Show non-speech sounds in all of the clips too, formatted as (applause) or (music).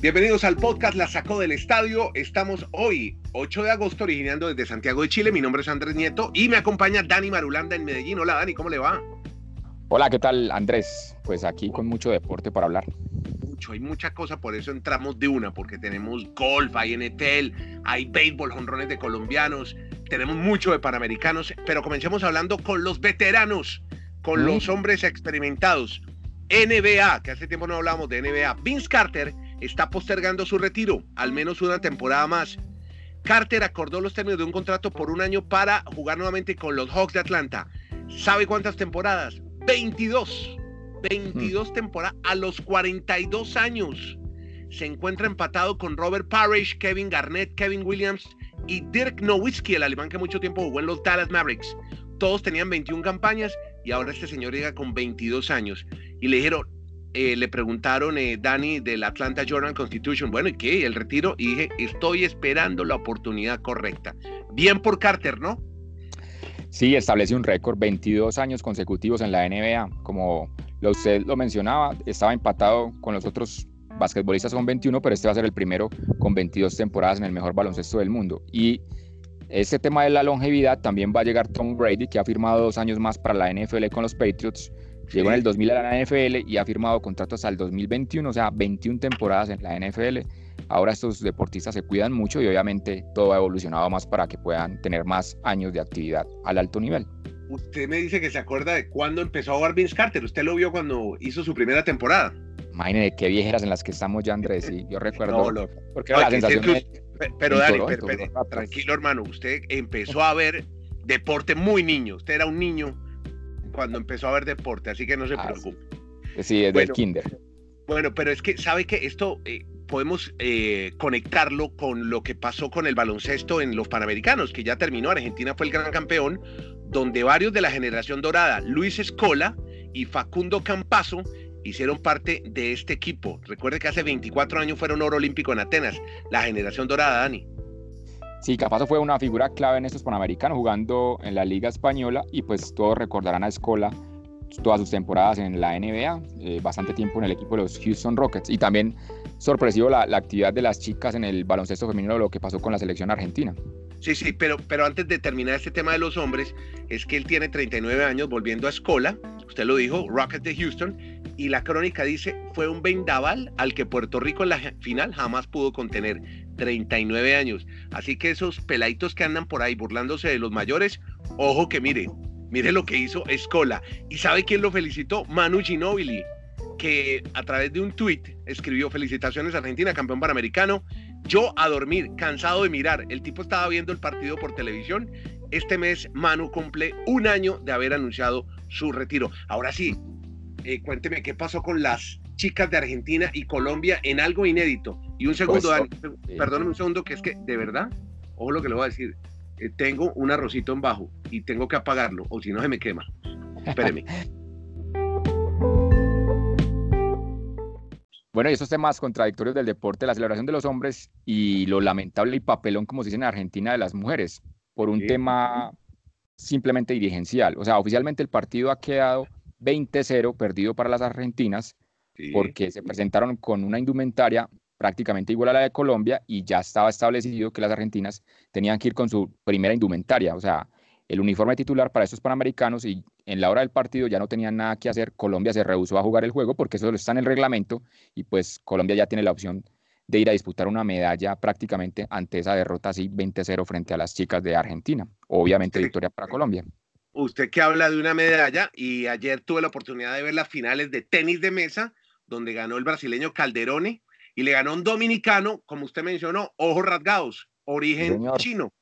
Bienvenidos al podcast La Sacó del Estadio. Estamos hoy, 8 de agosto, originando desde Santiago de Chile. Mi nombre es Andrés Nieto y me acompaña Dani Marulanda en Medellín. Hola Dani, ¿cómo le va? Hola, ¿qué tal Andrés? Pues aquí con mucho deporte para hablar. Mucho, hay mucha cosa, por eso entramos de una, porque tenemos golf, hay NFL, hay béisbol, jonrones de colombianos, tenemos mucho de panamericanos, pero comencemos hablando con los veteranos, con los hombres experimentados. NBA, que hace tiempo no hablábamos de NBA. Vince Carter está postergando su retiro, al menos una temporada más. Carter acordó los términos de un contrato por un año para jugar nuevamente con los Hawks de Atlanta. ¿Sabe cuántas temporadas? 22. 22 temporadas a los 42 años. Se encuentra empatado con Robert Parrish, Kevin Garnett, Kevin Williams y Dirk Nowitzki, el alemán que mucho tiempo jugó en los Dallas Mavericks. Todos tenían 21 campañas y ahora este señor llega con 22 años. Y le dijeron, eh, le preguntaron, eh, Dani, del Atlanta Journal Constitution, bueno, ¿y qué? El retiro. Y dije, estoy esperando la oportunidad correcta. Bien por Carter, ¿no? Sí, establece un récord, 22 años consecutivos en la NBA. Como usted lo mencionaba, estaba empatado con los otros basquetbolistas con 21, pero este va a ser el primero con 22 temporadas en el mejor baloncesto del mundo. Y este tema de la longevidad también va a llegar Tom Brady, que ha firmado dos años más para la NFL con los Patriots Llegó en el 2000 a la NFL y ha firmado contratos hasta el 2021, o sea, 21 temporadas en la NFL. Ahora estos deportistas se cuidan mucho y obviamente todo ha evolucionado más para que puedan tener más años de actividad al alto nivel. Usted me dice que se acuerda de cuándo empezó a jugar Vince Carter. Usted lo vio cuando hizo su primera temporada. Imagínese qué viejeras en las que estamos ya, Andrés. Yo recuerdo. porque era la sensación. pero Dani, tranquilo, hermano. Usted empezó a ver deporte muy niño. Usted era un niño cuando empezó a ver deporte, así que no se ah, preocupe. Sí, desde el kinder. Bueno, pero es que sabe que esto eh, podemos eh, conectarlo con lo que pasó con el baloncesto en los Panamericanos, que ya terminó. Argentina fue el gran campeón, donde varios de la generación dorada, Luis Escola y Facundo Campazo, hicieron parte de este equipo. Recuerde que hace 24 años fueron oro olímpico en Atenas, la generación dorada, Dani. Sí, Capazo fue una figura clave en estos Panamericanos jugando en la Liga Española y pues todos recordarán a Escola todas sus temporadas en la NBA, eh, bastante tiempo en el equipo de los Houston Rockets y también sorpresivo la, actividad de las chicas en el baloncesto femenino, lo que pasó con la selección argentina. Sí, sí, pero, pero antes de terminar este tema de los hombres, es que él tiene 39 años volviendo a Escola, usted lo dijo, Rockets de Houston, y la crónica dice, fue un vendaval al que Puerto Rico en la final jamás pudo contener. 39 años. Así que esos peladitos que andan por ahí burlándose de los mayores, ojo que mire, mire lo que hizo Escola. ¿Y sabe quién lo felicitó? Manu Ginobili, que a través de un tuit escribió felicitaciones Argentina, campeón panamericano. Yo a dormir, cansado de mirar. El tipo estaba viendo el partido por televisión. Este mes Manu cumple un año de haber anunciado su retiro. Ahora sí, eh, cuénteme qué pasó con las chicas de Argentina y Colombia en algo inédito. Y un segundo, pues, perdóname un segundo, que es que de verdad, ojo lo que le voy a decir, eh, tengo un arrocito en bajo y tengo que apagarlo, o si no se me quema. Espéreme. (laughs) Bueno, y esos temas contradictorios del deporte, la celebración de los hombres y lo lamentable y papelón, como se dice en Argentina, de las mujeres, por un tema simplemente dirigencial. O sea, oficialmente el partido ha quedado 20-0 perdido para las argentinas, porque se presentaron con una indumentaria prácticamente igual a la de Colombia y ya estaba establecido que las argentinas tenían que ir con su primera indumentaria, o sea, el uniforme titular para estos panamericanos y en la hora del partido ya no tenían nada que hacer, Colombia se rehusó a jugar el juego porque eso está en el reglamento y pues Colombia ya tiene la opción de ir a disputar una medalla prácticamente ante esa derrota así 20-0 frente a las chicas de Argentina. Obviamente victoria para Colombia. Usted que habla de una medalla y ayer tuve la oportunidad de ver las finales de tenis de mesa donde ganó el brasileño Calderone y le ganó un dominicano, como usted mencionó, ojos rasgados, origen chino.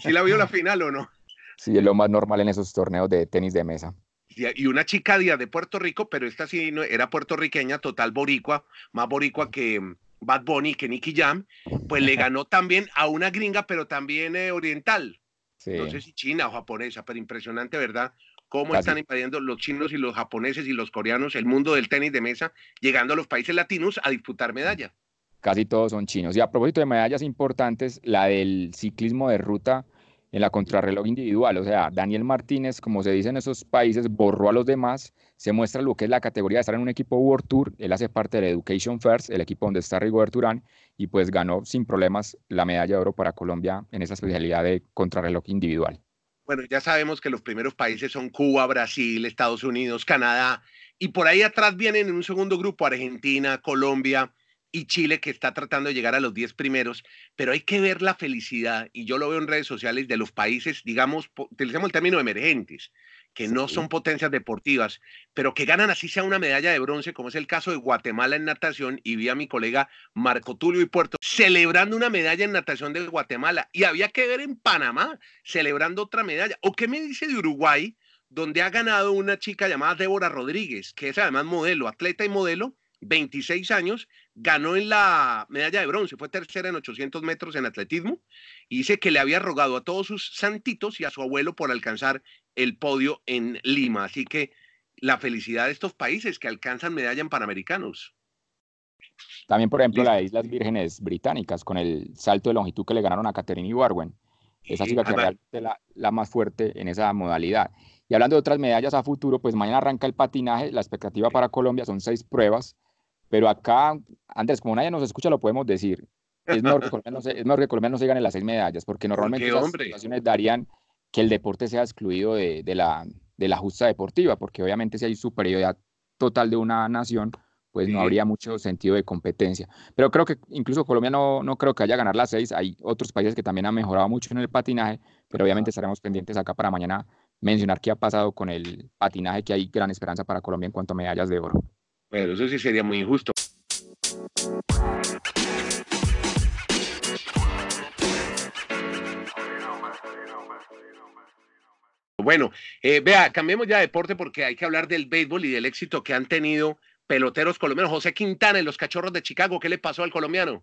¿Sí la vio la final o no? Sí, es lo más normal en esos torneos de tenis de mesa. Y una chica de Puerto Rico, pero esta sí no, era puertorriqueña, total boricua, más boricua que mm, Bad Bunny, que Nicky Jam, pues le (laughs) ganó también a una gringa, pero también eh, oriental. No sé si china o japonesa, pero impresionante, ¿verdad? Cómo están invadiendo los chinos y los japoneses y los coreanos el mundo del tenis de mesa, llegando a los países latinos a disputar medallas. Casi todos son chinos. Y a propósito de medallas importantes, la del ciclismo de ruta en la contrarreloj individual. O sea, Daniel Martínez, como se dice en esos países, borró a los demás, se muestra lo que es la categoría de estar en un equipo World Tour. Él hace parte de Education First, el equipo donde está Rigobert Urán, y pues ganó sin problemas la medalla de oro para Colombia en esa especialidad de contrarreloj individual. Bueno, ya sabemos que los primeros países son Cuba, Brasil, Estados Unidos, Canadá, y por ahí atrás vienen en un segundo grupo Argentina, Colombia, y Chile que está tratando de llegar a los 10 primeros, pero hay que ver la felicidad, y yo lo veo en redes sociales de los países, digamos, utilicemos el término emergentes, que no son potencias deportivas, pero que ganan así sea una medalla de bronce, como es el caso de Guatemala en natación, y vi a mi colega Marco Tulio y Puerto celebrando una medalla en natación de Guatemala, y había que ver en Panamá celebrando otra medalla. ¿O qué me dice de Uruguay, donde ha ganado una chica llamada Débora Rodríguez, que es además modelo, atleta y modelo, 26 años, ganó en la medalla de bronce, fue tercera en 800 metros en atletismo y dice que le había rogado a todos sus santitos y a su abuelo por alcanzar el podio en Lima. Así que la felicidad de estos países que alcanzan medalla en Panamericanos. También, por ejemplo, las Islas Vírgenes Británicas, con el salto de longitud que le ganaron a Catherine Ibarwen. Esa que realmente la, la más fuerte en esa modalidad. Y hablando de otras medallas a futuro, pues mañana arranca el patinaje. La expectativa para Colombia son seis pruebas. Pero acá, Andrés, como nadie nos escucha, lo podemos decir. Es mejor que Colombia no se, es mejor que Colombia no se gane las seis medallas, porque normalmente las situaciones darían que el deporte sea excluido de, de, la, de la justa deportiva, porque obviamente si hay superioridad total de una nación, pues no habría mucho sentido de competencia. Pero creo que incluso Colombia no, no creo que haya ganar las seis. Hay otros países que también han mejorado mucho en el patinaje, pero obviamente estaremos pendientes acá para mañana mencionar qué ha pasado con el patinaje, que hay gran esperanza para Colombia en cuanto a medallas de oro. Pero eso sí sería muy injusto. Bueno, eh, vea, cambiemos ya de deporte porque hay que hablar del béisbol y del éxito que han tenido peloteros colombianos. José Quintana en los Cachorros de Chicago, ¿qué le pasó al colombiano?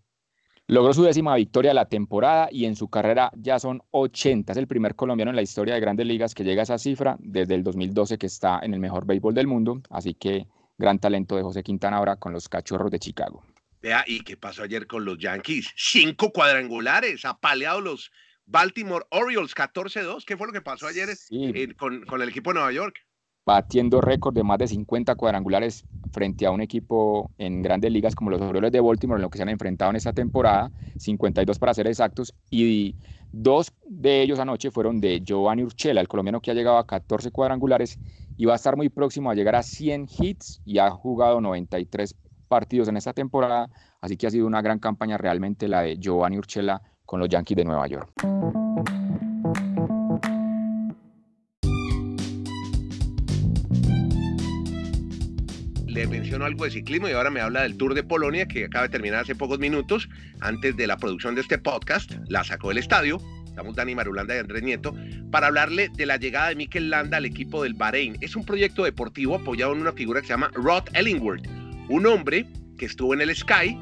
Logró su décima victoria de la temporada y en su carrera ya son 80. Es el primer colombiano en la historia de grandes ligas que llega a esa cifra desde el 2012 que está en el mejor béisbol del mundo. Así que gran talento de José Quintana ahora con los Cachorros de Chicago. Vea, ¿y qué pasó ayer con los Yankees? Cinco cuadrangulares, apaleados los Baltimore Orioles, 14-2. ¿Qué fue lo que pasó ayer con, con, el equipo de Nueva York? Batiendo récord de más de 50 cuadrangulares frente a un equipo en grandes ligas como los Orioles de Baltimore, en lo que se han enfrentado en esta temporada, 52 para ser exactos, y dos de ellos anoche fueron de Giovanni Urchela, el colombiano que ha llegado a 14 cuadrangulares, y va a estar muy próximo a llegar a 100 hits y ha jugado 93 partidos en esta temporada, así que ha sido una gran campaña realmente la de Giovanni Urchela con los Yankees de Nueva York. Le menciono algo de ciclismo y ahora me habla del Tour de Polonia que acaba de terminar hace pocos minutos antes de la producción de este podcast. La sacó del estadio estamos Dani Marulanda y Andrés Nieto, para hablarle de la llegada de Mikel Landa al equipo del Bahrein. Es un proyecto deportivo apoyado en una figura que se llama Rod Ellingworth, un hombre que estuvo en el Sky,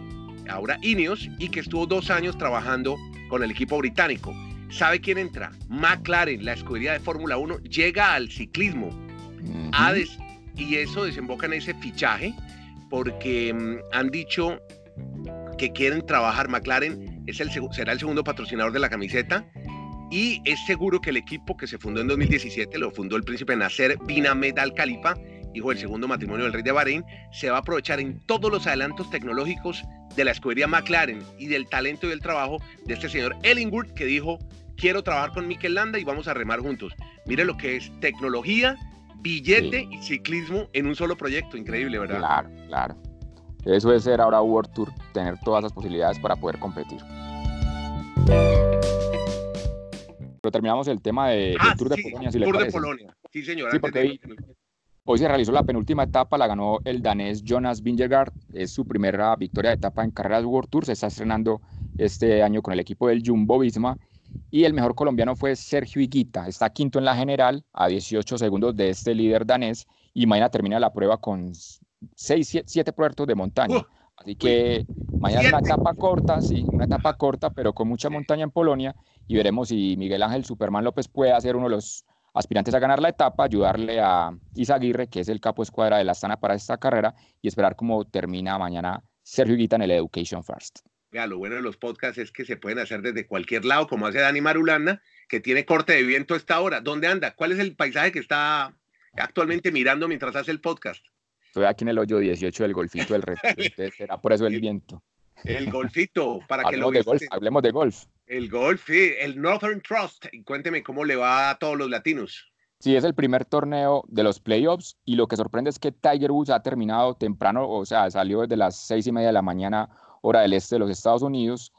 ahora Ineos, y que estuvo dos años trabajando con el equipo británico. ¿Sabe quién entra? McLaren, la escudería de Fórmula 1, llega al ciclismo. y eso desemboca en ese fichaje porque mm, han dicho que quieren trabajar. McLaren es el, será el segundo patrocinador de la camiseta y es seguro que el equipo que se fundó en 2017, lo fundó el príncipe Nasser bin Ahmed Al Khalifa, hijo del segundo matrimonio del rey de Bahrein, se va a aprovechar en todos los adelantos tecnológicos de la escudería McLaren y del talento y del trabajo de este señor Ellingworth que dijo, quiero trabajar con Mikel Landa y vamos a remar juntos. Mire lo que es tecnología, billete y ciclismo en un solo proyecto, increíble, ¿verdad? Claro, claro. Eso es ser ahora World Tour, tener todas las posibilidades para poder competir. Pero terminamos el tema de, del ah, Tour de Polonia. Si Tour de Polonia, sí señor. Sí, porque hoy, se realizó la penúltima etapa, la ganó el danés Jonas Vingegaard, es su primera victoria de etapa en carreras World Tour, se está estrenando este año con el equipo del Jumbo Visma. Y el mejor colombiano fue Sergio Higuita, está quinto en la general, a 18 segundos de este líder danés, y mañana termina la prueba con seis, siete, puertos de montaña. Así que mañana es una etapa corta, sí, una etapa corta, pero con mucha montaña en Polonia y veremos si Miguel Ángel Superman López puede ser uno de los aspirantes a ganar la etapa, ayudarle a Isaguirre, que es el capo escuadra de la Astana para esta carrera, y esperar cómo termina mañana Sergio Guita en el Education First. Ya, lo bueno de los podcasts es que se pueden hacer desde cualquier lado, como hace Dani Marulanda, que tiene corte de viento a esta hora. ¿Dónde anda? ¿Cuál es el paisaje que está actualmente mirando mientras hace el podcast? Estoy aquí en el hoyo 18 del golfito del reto. (laughs) será por eso el viento. El golfito, para que lo de golf, Hablemos de golf. El golf, sí, el Northern Trust. Y cuénteme cómo le va a todos los latinos. Sí, es el primer torneo de los playoffs y lo que sorprende es que Tiger Woods ha terminado temprano, o sea, salió desde las seis y media de la mañana, hora del este de los Estados Unidos,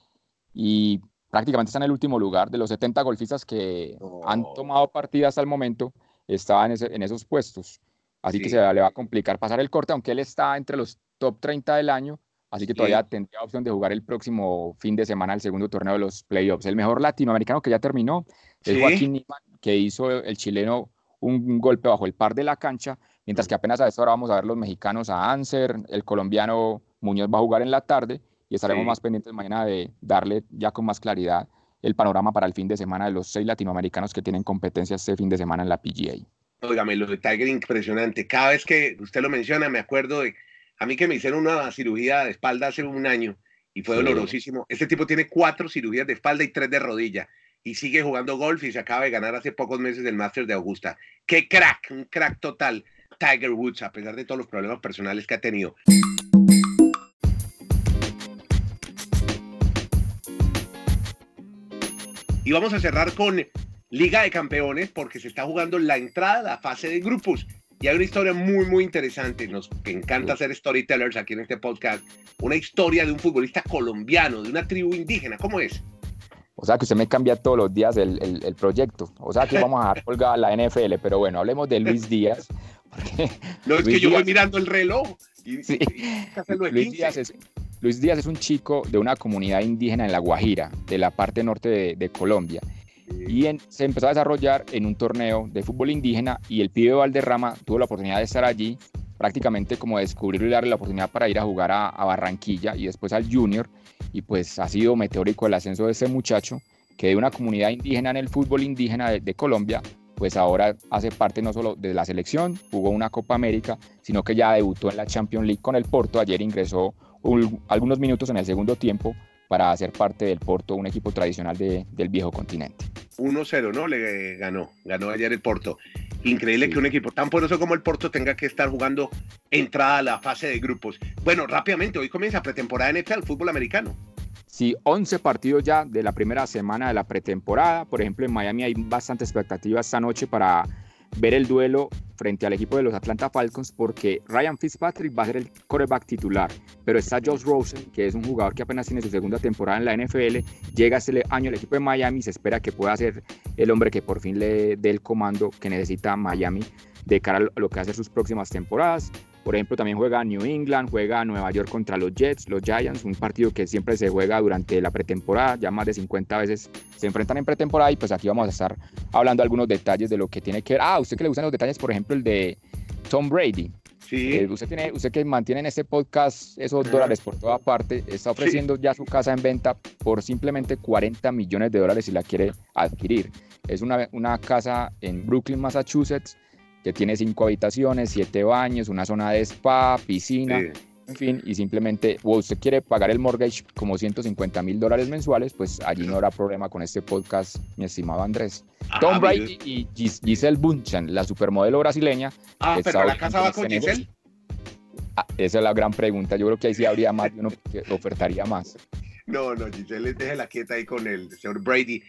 y prácticamente está en el último lugar de los 70 golfistas que han tomado partida hasta el momento, estaba en, en esos puestos. Así que se le va a complicar pasar el corte, aunque él está entre los top 30 del año, así que todavía tendría opción de jugar el próximo fin de semana el segundo torneo de los playoffs. El mejor latinoamericano que ya terminó es Joaquín Niman, que hizo el chileno un, golpe bajo el par de la cancha, mientras que apenas a esta hora vamos a ver los mexicanos a Anser, el colombiano Muñoz va a jugar en la tarde y estaremos más pendientes mañana de darle ya con más claridad el panorama para el fin de semana de los seis latinoamericanos que tienen competencia este fin de semana en la PGA. Óigame, lo de Tiger impresionante. Cada vez que usted lo menciona, me acuerdo de a mí que me hicieron una cirugía de espalda hace un año y fue dolorosísimo. Este tipo tiene cuatro cirugías de espalda y tres de rodilla y sigue jugando golf y se acaba de ganar hace pocos meses el Masters de Augusta. ¡Qué crack! Un crack total. Tiger Woods, a pesar de todos los problemas personales que ha tenido. Y vamos a cerrar con Liga de Campeones porque se está jugando la entrada a la fase de grupos. Y hay una historia muy, muy interesante. Nos encanta hacer storytellers aquí en este podcast. Una historia de un futbolista colombiano, de una tribu indígena. ¿Cómo es? O sea que usted me cambia todos los días el, el, proyecto. O sea que (laughs) vamos a dar colgada la NFL. Pero bueno, hablemos de Luis Díaz. (laughs) no, es que yo voy mirando el reloj. Luis, Díaz es, Luis, Díaz es, un chico de una comunidad indígena en La Guajira, de la parte norte de, de Colombia. Y se empezó a desarrollar en un torneo de fútbol indígena y el pibe Valderrama tuvo la oportunidad de estar allí, prácticamente como descubrirlo y darle la oportunidad para ir a jugar a, a Barranquilla y después al Junior y pues ha sido meteórico el ascenso de ese muchacho, que de una comunidad indígena en el fútbol indígena de, Colombia, pues ahora hace parte no solo de la selección, jugó una Copa América, sino que ya debutó en la Champions League con el Porto, ayer ingresó algunos minutos en el segundo tiempo para hacer parte del Porto, un equipo tradicional del viejo continente. 1-0, ¿no? Le ganó, ganó ayer el Porto. Increíble que un equipo tan poderoso como el Porto tenga que estar jugando entrada a la fase de grupos. Bueno, rápidamente, hoy comienza pretemporada en NFL, fútbol americano. Sí, 11 partidos ya de la primera semana de la pretemporada. Por ejemplo, en Miami hay bastante expectativa esta noche para ver el duelo frente al equipo de los Atlanta Falcons porque Ryan Fitzpatrick va a ser el quarterback titular, pero está Josh Rosen, que es un jugador que apenas tiene su segunda temporada en la NFL, llega este año al equipo de Miami se espera que pueda ser el hombre que por fin le dé el comando que necesita Miami de cara a lo que hace sus próximas temporadas. Por ejemplo, también juega New England, juega Nueva York contra los Jets, los Giants, un partido que siempre se juega durante la pretemporada, ya más de 50 veces se enfrentan en pretemporada y pues aquí vamos a estar hablando algunos detalles de lo que tiene que ver. Ah, usted que le gustan los detalles, por ejemplo, el de Tom Brady. Sí. Eh, usted, tiene, usted que mantiene en este podcast esos dólares por toda parte, está ofreciendo ya su casa en venta por simplemente 40 millones de dólares si la quiere adquirir. Es una, una casa en Brooklyn, Massachusetts, que tiene cinco habitaciones, siete baños, una zona de spa, piscina, en fin, y simplemente, o usted quiere pagar el mortgage como 150 mil dólares mensuales, pues allí no habrá problema con este podcast, mi estimado Andrés. Ah, Tom Brady y Giselle Bunchan, la supermodelo brasileña. Ah, pero la casa va con Giselle. Ah, esa es la gran pregunta. Yo creo que ahí sí habría más uno que ofertaría más. No, no, Giselle, la quieta ahí con el señor Brady.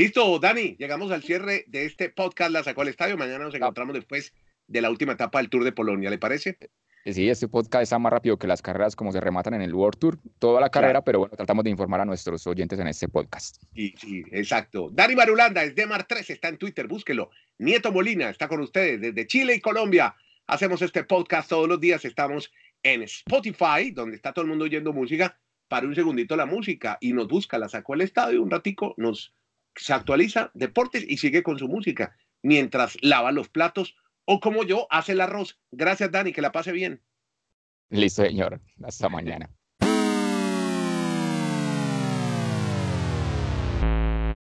Listo, Dani, llegamos al cierre de este podcast, la sacó al estadio. Mañana nos encontramos después de la última etapa del Tour de Polonia, ¿le parece? Eh, sí, este podcast está más rápido que las carreras como se rematan en el World Tour, toda la carrera, pero bueno, tratamos de informar a nuestros oyentes en este podcast. Sí, sí, exacto. Dani Marulanda es de Mar 3, está en Twitter, búsquelo. Nieto Molina está con ustedes desde Chile y Colombia. Hacemos este podcast todos los días, estamos en Spotify, donde está todo el mundo oyendo música. Para un segundito la música y nos busca, la sacó al estadio, un ratico nos se actualiza deportes y sigue con su música mientras lava los platos o como yo hace el arroz. Gracias Dani, que la pase bien. Listo, señor. Hasta mañana.